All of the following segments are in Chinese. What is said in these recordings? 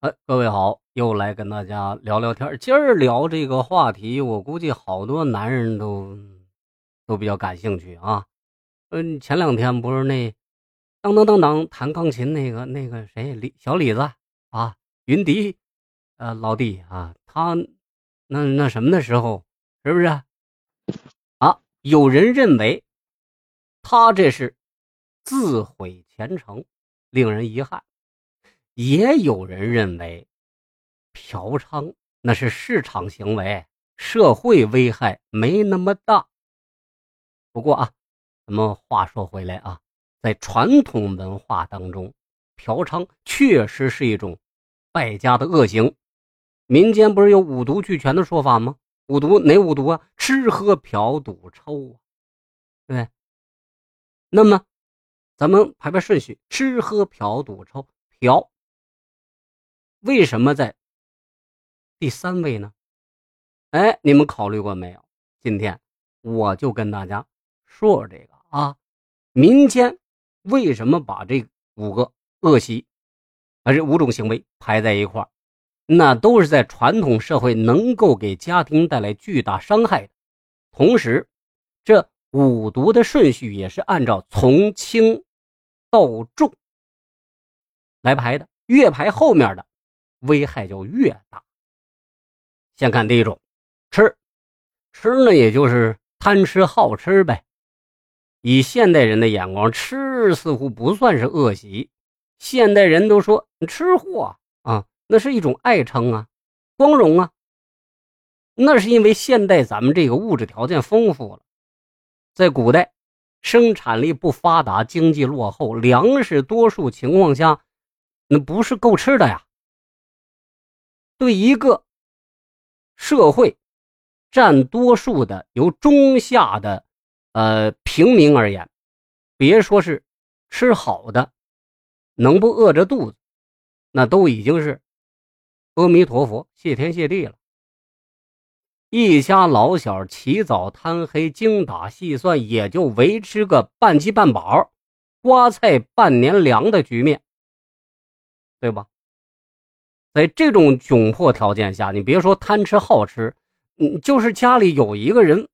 哎，各位好，又来跟大家聊聊天。今儿聊这个话题，我估计好多男人都都比较感兴趣啊。嗯，前两天不是那当当当当弹钢琴那个那个谁李小李子啊，云迪，呃，老弟啊，他那那什么的时候，是不是啊？有人认为他这是自毁前程，令人遗憾。也有人认为，嫖娼那是市场行为，社会危害没那么大。不过啊，咱们话说回来啊，在传统文化当中，嫖娼确实是一种败家的恶行。民间不是有五毒俱全的说法吗？五毒哪五毒啊？吃喝嫖赌抽啊，对。那么，咱们排排顺序：吃喝嫖赌抽，嫖。为什么在第三位呢？哎，你们考虑过没有？今天我就跟大家说说这个啊，民间为什么把这五个恶习，啊这五种行为排在一块儿？那都是在传统社会能够给家庭带来巨大伤害的。同时，这五毒的顺序也是按照从轻到重来排的，越排后面的。危害就越大。先看第一种，吃，吃呢，也就是贪吃好吃呗。以现代人的眼光，吃似乎不算是恶习。现代人都说吃货啊，那是一种爱称啊，光荣啊。那是因为现代咱们这个物质条件丰富了，在古代生产力不发达，经济落后，粮食多数情况下，那不是够吃的呀。对一个社会占多数的由中下的呃平民而言，别说是吃好的，能不饿着肚子，那都已经是阿弥陀佛，谢天谢地了。一家老小起早贪黑，精打细算，也就维持个半饥半饱、瓜菜半年粮的局面，对吧？在这种窘迫条件下，你别说贪吃好吃，嗯，就是家里有一个人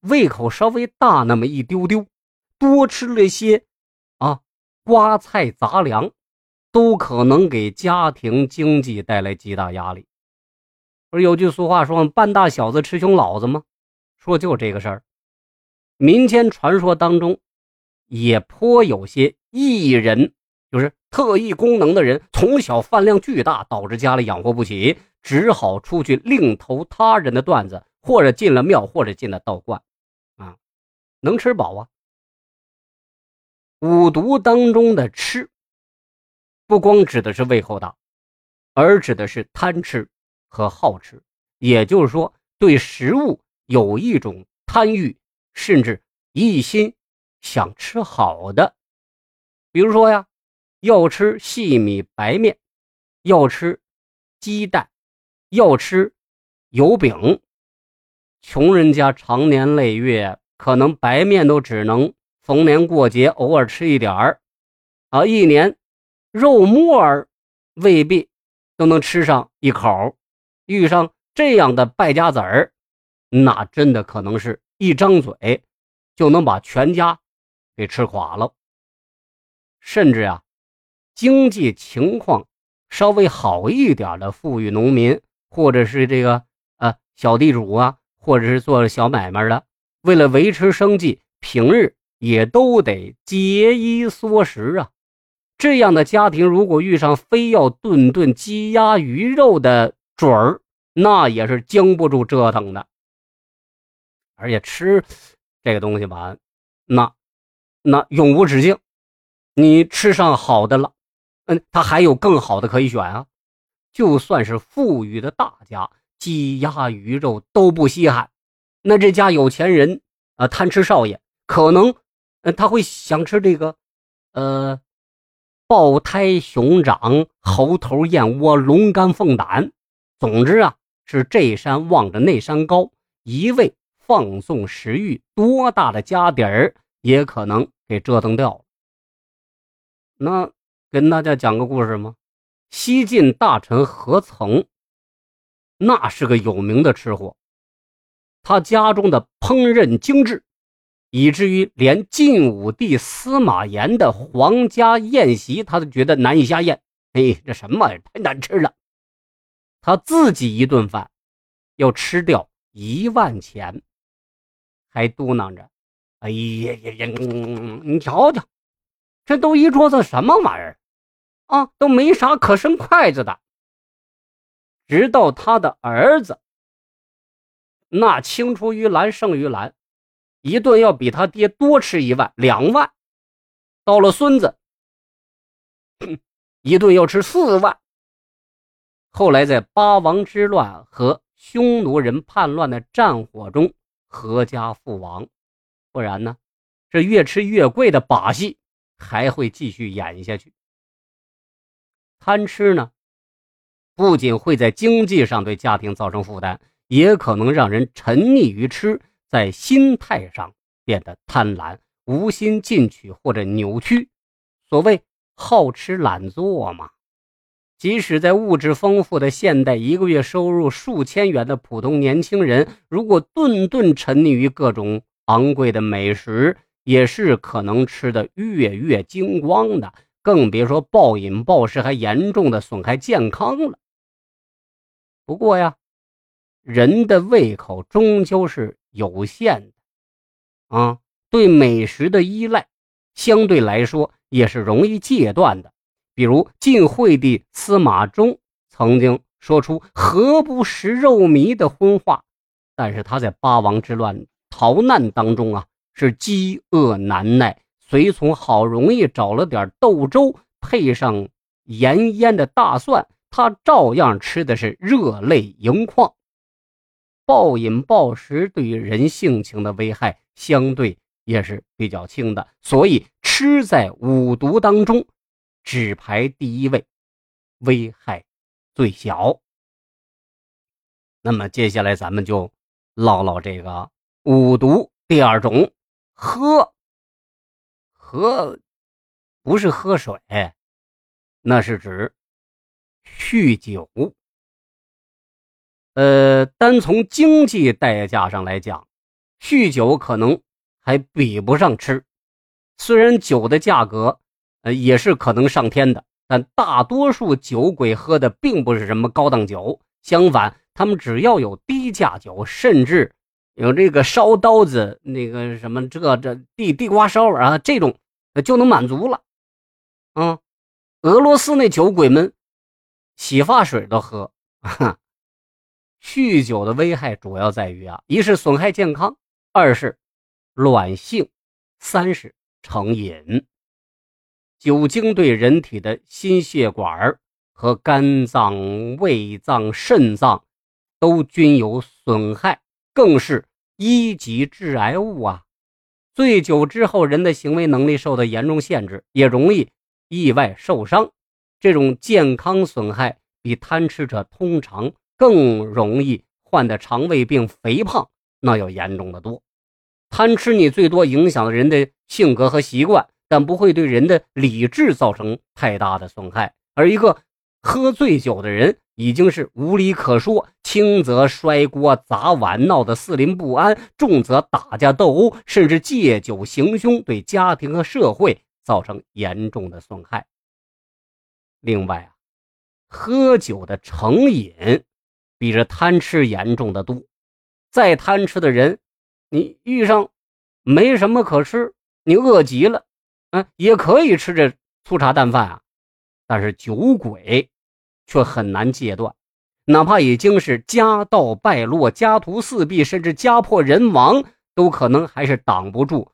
胃口稍微大那么一丢丢，多吃了些啊瓜菜杂粮，都可能给家庭经济带来极大压力。不是有句俗话说“半大小子吃穷老子”吗？说就这个事儿。民间传说当中也颇有些异人。就是特异功能的人，从小饭量巨大，导致家里养活不起，只好出去另投他人的段子，或者进了庙，或者进了道观，啊，能吃饱啊。五毒当中的吃，不光指的是胃口大，而指的是贪吃和好吃，也就是说，对食物有一种贪欲，甚至一心想吃好的，比如说呀。要吃细米白面，要吃鸡蛋，要吃油饼。穷人家长年累月，可能白面都只能逢年过节偶尔吃一点儿，啊，一年肉沫儿未必都能吃上一口。遇上这样的败家子儿，那真的可能是一张嘴就能把全家给吃垮了，甚至呀。经济情况稍微好一点的富裕农民，或者是这个呃小地主啊，或者是做小买卖的，为了维持生计，平日也都得节衣缩食啊。这样的家庭，如果遇上非要顿顿鸡鸭鱼肉的准儿，那也是经不住折腾的。而且吃这个东西吧，那那永无止境。你吃上好的了。嗯，他还有更好的可以选啊！就算是富裕的大家，鸡鸭鱼肉都不稀罕。那这家有钱人啊，贪吃少爷可能，呃，他会想吃这个，呃，豹胎熊掌、猴头燕窝、龙肝凤胆。总之啊，是这山望着那山高，一味放纵食欲，多大的家底儿也可能给折腾掉了。那。跟大家讲个故事吗？西晋大臣何曾，那是个有名的吃货。他家中的烹饪精致，以至于连晋武帝司马炎的皇家宴席，他都觉得难以下咽。哎，这什么玩意儿太难吃了！他自己一顿饭要吃掉一万钱，还嘟囔着：“哎呀呀呀，你瞧瞧，这都一桌子什么玩意儿啊？都没啥可伸筷子的。”直到他的儿子，那青出于蓝胜于蓝，一顿要比他爹多吃一万两万。到了孙子，一顿要吃四万。后来在八王之乱和匈奴人叛乱的战火中，阖家父亡。不然呢，这越吃越贵的把戏还会继续演下去。贪吃呢，不仅会在经济上对家庭造成负担，也可能让人沉溺于吃，在心态上变得贪婪、无心进取或者扭曲。所谓。好吃懒做嘛，即使在物质丰富的现代，一个月收入数千元的普通年轻人，如果顿顿沉溺于各种昂贵的美食，也是可能吃的月月精光的。更别说暴饮暴食，还严重的损害健康了。不过呀，人的胃口终究是有限的，啊，对美食的依赖相对来说。也是容易戒断的，比如晋惠帝司马衷曾经说出“何不食肉糜”的荤话，但是他在八王之乱逃难当中啊，是饥饿难耐，随从好容易找了点豆粥，配上盐腌的大蒜，他照样吃的是热泪盈眶。暴饮暴食对于人性情的危害相对。也是比较轻的，所以吃在五毒当中只排第一位，危害最小。那么接下来咱们就唠唠这个五毒第二种，喝喝不是喝水，那是指酗酒。呃，单从经济代价上来讲，酗酒可能。还比不上吃，虽然酒的价格，呃，也是可能上天的，但大多数酒鬼喝的并不是什么高档酒，相反，他们只要有低价酒，甚至有这个烧刀子，那个什么这这地地瓜烧啊，这种就能满足了。啊，俄罗斯那酒鬼们，洗发水都喝。酗酒的危害主要在于啊，一是损害健康，二是。乱性，三是成瘾。酒精对人体的心血管和肝脏、胃脏、肾脏都均有损害，更是一级致癌物啊！醉酒之后，人的行为能力受到严重限制，也容易意外受伤。这种健康损害比贪吃者通常更容易患的肠胃病、肥胖那要严重的多。贪吃你最多影响了人的性格和习惯，但不会对人的理智造成太大的损害。而一个喝醉酒的人已经是无理可说，轻则摔锅砸碗闹得四邻不安，重则打架斗殴，甚至借酒行凶，对家庭和社会造成严重的损害。另外啊，喝酒的成瘾比这贪吃严重的多，再贪吃的人。你遇上没什么可吃，你饿极了，嗯，也可以吃这粗茶淡饭啊。但是酒鬼却很难戒断，哪怕已经是家道败落、家徒四壁，甚至家破人亡，都可能还是挡不住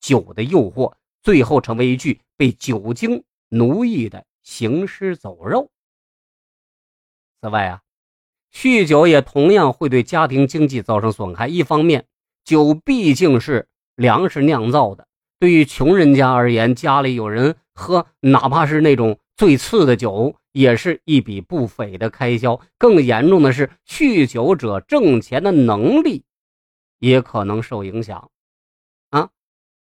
酒的诱惑，最后成为一具被酒精奴役的行尸走肉。此外啊，酗酒也同样会对家庭经济造成损害。一方面，酒毕竟是粮食酿造的，对于穷人家而言，家里有人喝，哪怕是那种最次的酒，也是一笔不菲的开销。更严重的是，酗酒者挣钱的能力也可能受影响。啊，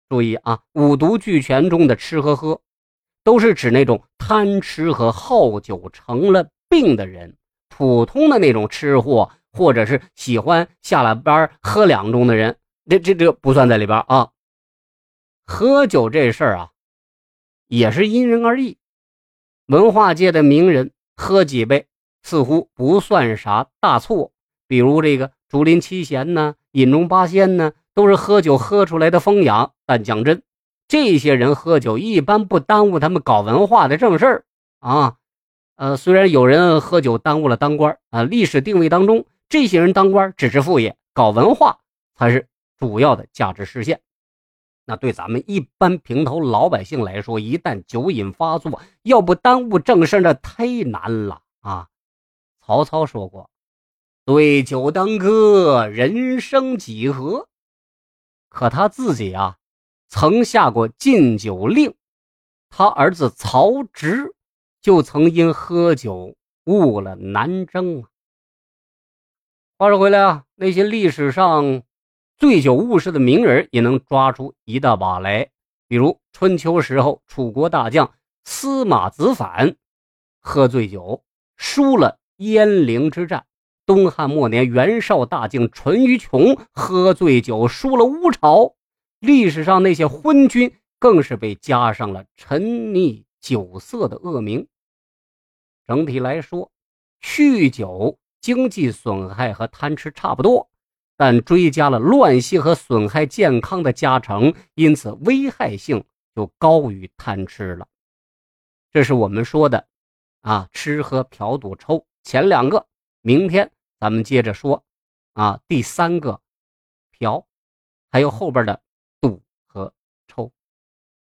注意啊，五毒俱全中的吃喝喝，都是指那种贪吃和好酒成了病的人。普通的那种吃货，或者是喜欢下了班喝两盅的人，这这这不算在里边啊。喝酒这事儿啊，也是因人而异。文化界的名人喝几杯，似乎不算啥大错。比如这个竹林七贤呢，饮中八仙呢，都是喝酒喝出来的风雅。但讲真，这些人喝酒一般不耽误他们搞文化的正事儿啊。呃，虽然有人喝酒耽误了当官啊，历史定位当中，这些人当官只是副业，搞文化才是主要的价值实现。那对咱们一般平头老百姓来说，一旦酒瘾发作，要不耽误正事那太难了啊！曹操说过：“对酒当歌，人生几何？”可他自己啊，曾下过禁酒令，他儿子曹植。就曾因喝酒误了南征。话说回来啊，那些历史上醉酒误事的名人也能抓出一大把来。比如春秋时候楚国大将司马子反喝醉酒输了鄢陵之战；东汉末年袁绍大将淳于琼喝醉酒输了乌巢。历史上那些昏君更是被加上了沉溺酒色的恶名。整体来说，酗酒经济损害和贪吃差不多，但追加了乱性和损害健康的加成，因此危害性就高于贪吃了。这是我们说的啊，吃喝嫖赌抽前两个，明天咱们接着说啊，第三个嫖，还有后边的